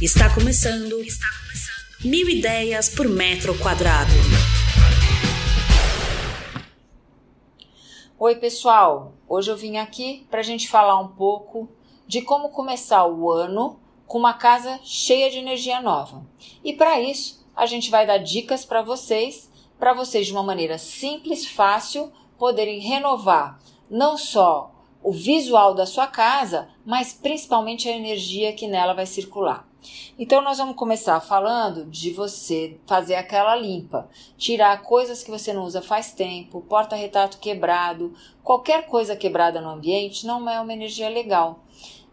Está começando. Está começando. Mil ideias por metro quadrado. Oi, pessoal. Hoje eu vim aqui para a gente falar um pouco de como começar o ano com uma casa cheia de energia nova. E para isso, a gente vai dar dicas para vocês, para vocês de uma maneira simples, fácil, poderem renovar não só o visual da sua casa, mas principalmente a energia que nela vai circular. Então, nós vamos começar falando de você fazer aquela limpa, tirar coisas que você não usa faz tempo, porta-retrato quebrado, qualquer coisa quebrada no ambiente não é uma energia legal.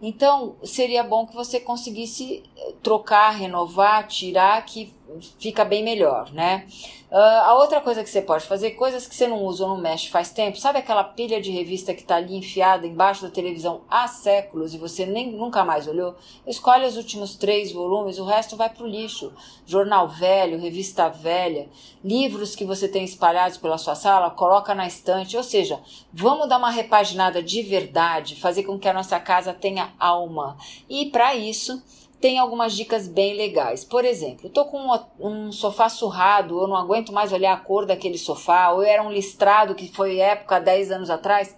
Então, seria bom que você conseguisse trocar, renovar, tirar, que fica bem melhor, né? Uh, a outra coisa que você pode fazer, coisas que você não usa ou não mexe faz tempo, sabe aquela pilha de revista que está ali enfiada embaixo da televisão há séculos e você nem nunca mais olhou? Escolhe os últimos três volumes, o resto vai para o lixo. Jornal velho, revista velha, livros que você tem espalhados pela sua sala, coloca na estante. Ou seja, vamos dar uma repaginada de verdade, fazer com que a nossa casa tenha alma. E para isso, tem algumas dicas bem legais. Por exemplo, estou com um, um, sofá surrado, eu não aguento mais olhar a cor daquele sofá, ou era um listrado que foi época 10 anos atrás.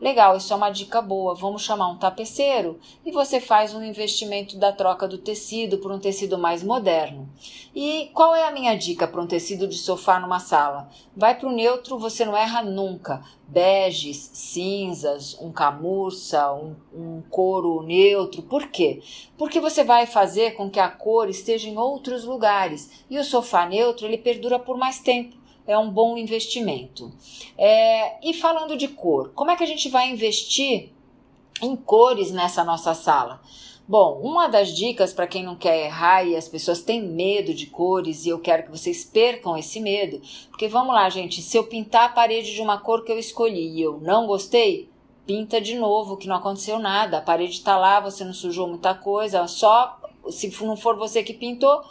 Legal, isso é uma dica boa. Vamos chamar um tapeceiro e você faz um investimento da troca do tecido por um tecido mais moderno. E qual é a minha dica para um tecido de sofá numa sala? Vai para o neutro, você não erra nunca. Beges, cinzas, um camurça, um, um couro neutro. Por quê? Porque você vai fazer com que a cor esteja em outros lugares e o sofá neutro ele perdura por mais tempo é um bom investimento. É, e falando de cor, como é que a gente vai investir em cores nessa nossa sala? Bom, uma das dicas para quem não quer errar e as pessoas têm medo de cores e eu quero que vocês percam esse medo, porque vamos lá, gente, se eu pintar a parede de uma cor que eu escolhi e eu não gostei, pinta de novo, que não aconteceu nada. A parede está lá, você não sujou muita coisa, só se não for você que pintou,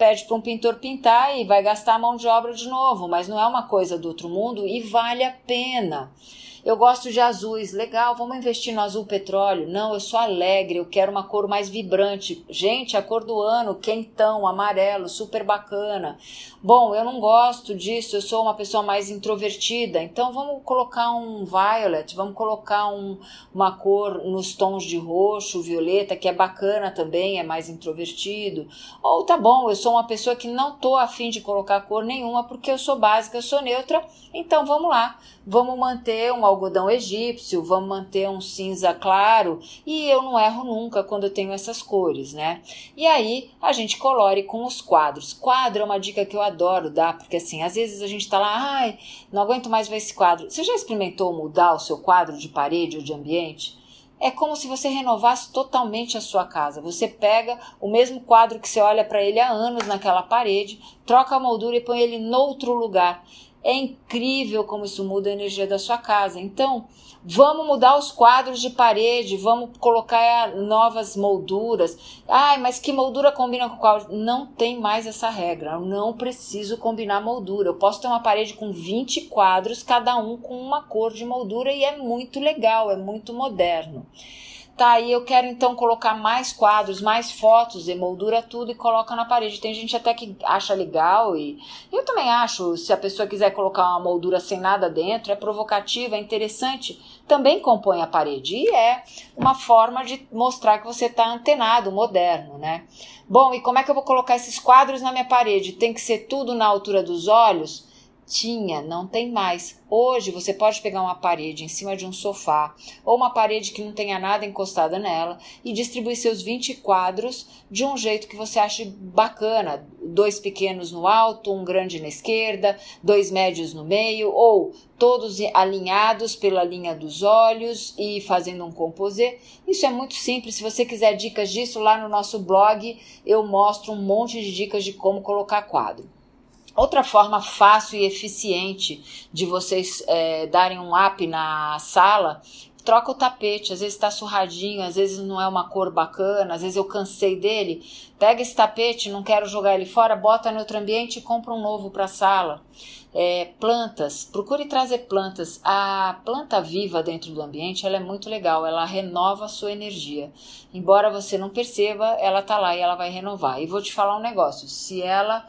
pede para um pintor pintar e vai gastar a mão de obra de novo, mas não é uma coisa do outro mundo e vale a pena. Eu gosto de azuis, legal, vamos investir no azul petróleo. Não, eu sou alegre, eu quero uma cor mais vibrante. Gente, a cor do ano, quentão, amarelo, super bacana. Bom, eu não gosto disso, eu sou uma pessoa mais introvertida, então vamos colocar um violet, vamos colocar um, uma cor nos tons de roxo, violeta, que é bacana também, é mais introvertido. Ou tá bom, eu sou uma pessoa que não tô afim de colocar cor nenhuma porque eu sou básica, eu sou neutra, então vamos lá, vamos manter uma algodão egípcio, vamos manter um cinza claro e eu não erro nunca quando eu tenho essas cores, né? E aí a gente colore com os quadros. Quadro é uma dica que eu adoro dar, porque assim, às vezes a gente tá lá, ai, não aguento mais ver esse quadro. Você já experimentou mudar o seu quadro de parede ou de ambiente? É como se você renovasse totalmente a sua casa. Você pega o mesmo quadro que você olha para ele há anos naquela parede, troca a moldura e põe ele noutro lugar. É incrível como isso muda a energia da sua casa. Então, vamos mudar os quadros de parede, vamos colocar novas molduras. Ai, mas que moldura combina com qual? Não tem mais essa regra. Eu não preciso combinar moldura. Eu posso ter uma parede com 20 quadros, cada um com uma cor de moldura e é muito legal, é muito moderno. Tá, e eu quero então colocar mais quadros, mais fotos, emoldura tudo e coloca na parede. Tem gente até que acha legal e eu também acho, se a pessoa quiser colocar uma moldura sem nada dentro, é provocativa, é interessante, também compõe a parede. E é uma forma de mostrar que você está antenado, moderno, né? Bom, e como é que eu vou colocar esses quadros na minha parede? Tem que ser tudo na altura dos olhos? Tinha, não tem mais. Hoje você pode pegar uma parede em cima de um sofá ou uma parede que não tenha nada encostada nela e distribuir seus 20 quadros de um jeito que você ache bacana. Dois pequenos no alto, um grande na esquerda, dois médios no meio ou todos alinhados pela linha dos olhos e fazendo um composê. Isso é muito simples. Se você quiser dicas disso lá no nosso blog, eu mostro um monte de dicas de como colocar quadro. Outra forma fácil e eficiente de vocês é, darem um up na sala troca o tapete, às vezes está surradinho, às vezes não é uma cor bacana, às vezes eu cansei dele. Pega esse tapete, não quero jogar ele fora, bota no outro ambiente e compra um novo para a sala. É, plantas, procure trazer plantas. A planta viva dentro do ambiente ela é muito legal, ela renova a sua energia. Embora você não perceba, ela tá lá e ela vai renovar. E vou te falar um negócio: se ela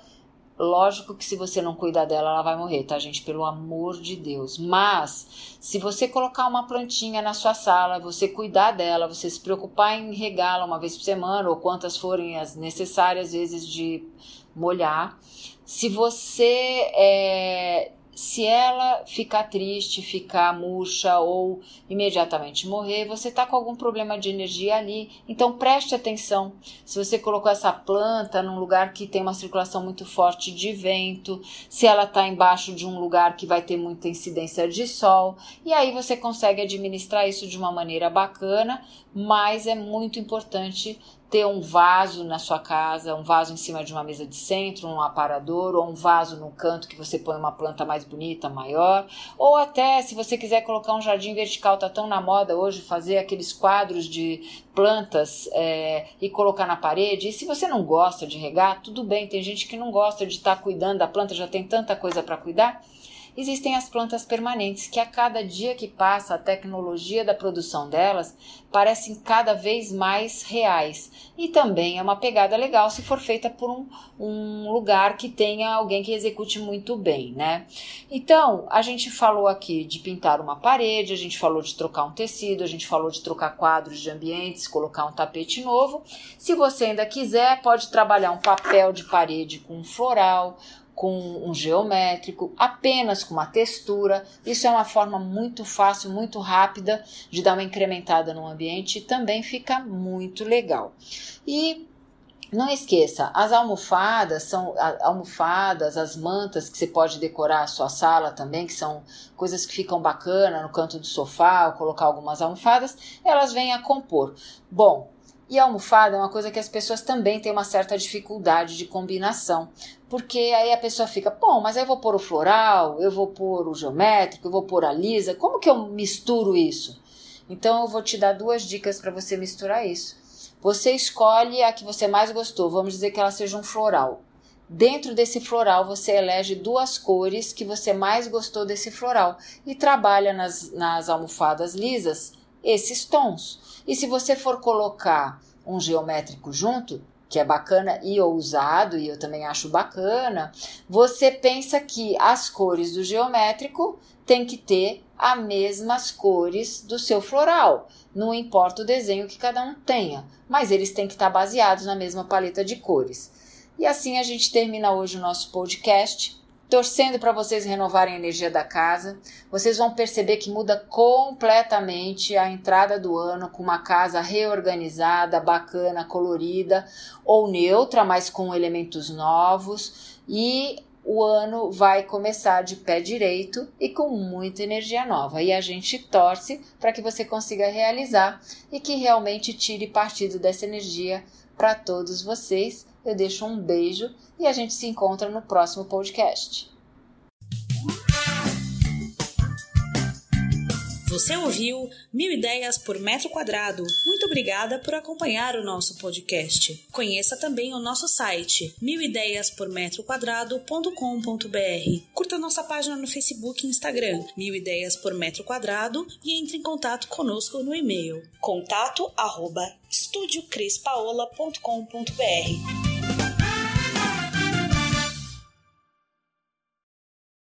Lógico que se você não cuidar dela, ela vai morrer, tá, gente? Pelo amor de Deus. Mas, se você colocar uma plantinha na sua sala, você cuidar dela, você se preocupar em regá-la uma vez por semana, ou quantas forem as necessárias vezes de molhar. Se você é, se ela ficar triste, ficar murcha ou imediatamente morrer, você está com algum problema de energia ali. Então preste atenção. Se você colocou essa planta num lugar que tem uma circulação muito forte de vento, se ela está embaixo de um lugar que vai ter muita incidência de sol, e aí você consegue administrar isso de uma maneira bacana, mas é muito importante ter um vaso na sua casa, um vaso em cima de uma mesa de centro, um aparador, ou um vaso no canto que você põe uma planta mais bonita, maior, ou até se você quiser colocar um jardim vertical, tá tão na moda hoje fazer aqueles quadros de plantas é, e colocar na parede. E se você não gosta de regar, tudo bem, tem gente que não gosta de estar tá cuidando da planta, já tem tanta coisa para cuidar. Existem as plantas permanentes, que a cada dia que passa, a tecnologia da produção delas parecem cada vez mais reais. E também é uma pegada legal se for feita por um, um lugar que tenha alguém que execute muito bem, né? Então, a gente falou aqui de pintar uma parede, a gente falou de trocar um tecido, a gente falou de trocar quadros de ambientes, colocar um tapete novo. Se você ainda quiser, pode trabalhar um papel de parede com floral, com um geométrico, apenas com uma textura. Isso é uma forma muito fácil, muito rápida de dar uma incrementada no ambiente e também fica muito legal. E não esqueça, as almofadas são almofadas, as mantas que você pode decorar a sua sala também, que são coisas que ficam bacana no canto do sofá, ou colocar algumas almofadas, elas vêm a compor. Bom, e a almofada é uma coisa que as pessoas também têm uma certa dificuldade de combinação, porque aí a pessoa fica, bom, mas aí eu vou pôr o floral, eu vou pôr o geométrico, eu vou pôr a lisa, como que eu misturo isso? Então eu vou te dar duas dicas para você misturar isso. Você escolhe a que você mais gostou, vamos dizer que ela seja um floral. Dentro desse floral, você elege duas cores que você mais gostou desse floral e trabalha nas, nas almofadas lisas esses tons. E se você for colocar um geométrico junto, que é bacana e ousado, e eu também acho bacana, você pensa que as cores do geométrico tem que ter as mesmas cores do seu floral. Não importa o desenho que cada um tenha, mas eles têm que estar baseados na mesma paleta de cores. E assim a gente termina hoje o nosso podcast torcendo para vocês renovarem a energia da casa. Vocês vão perceber que muda completamente a entrada do ano com uma casa reorganizada, bacana, colorida ou neutra, mas com elementos novos e o ano vai começar de pé direito e com muita energia nova. E a gente torce para que você consiga realizar e que realmente tire partido dessa energia para todos vocês. Eu deixo um beijo e a gente se encontra no próximo podcast. Você ouviu Mil Ideias por Metro Quadrado. Muito obrigada por acompanhar o nosso podcast. Conheça também o nosso site milideiaspormetroquadrado.com.br. Curta nossa página no Facebook e Instagram, Mil Ideias por Metro Quadrado, e entre em contato conosco no e-mail contato arroba estudiocrispaola.com.br.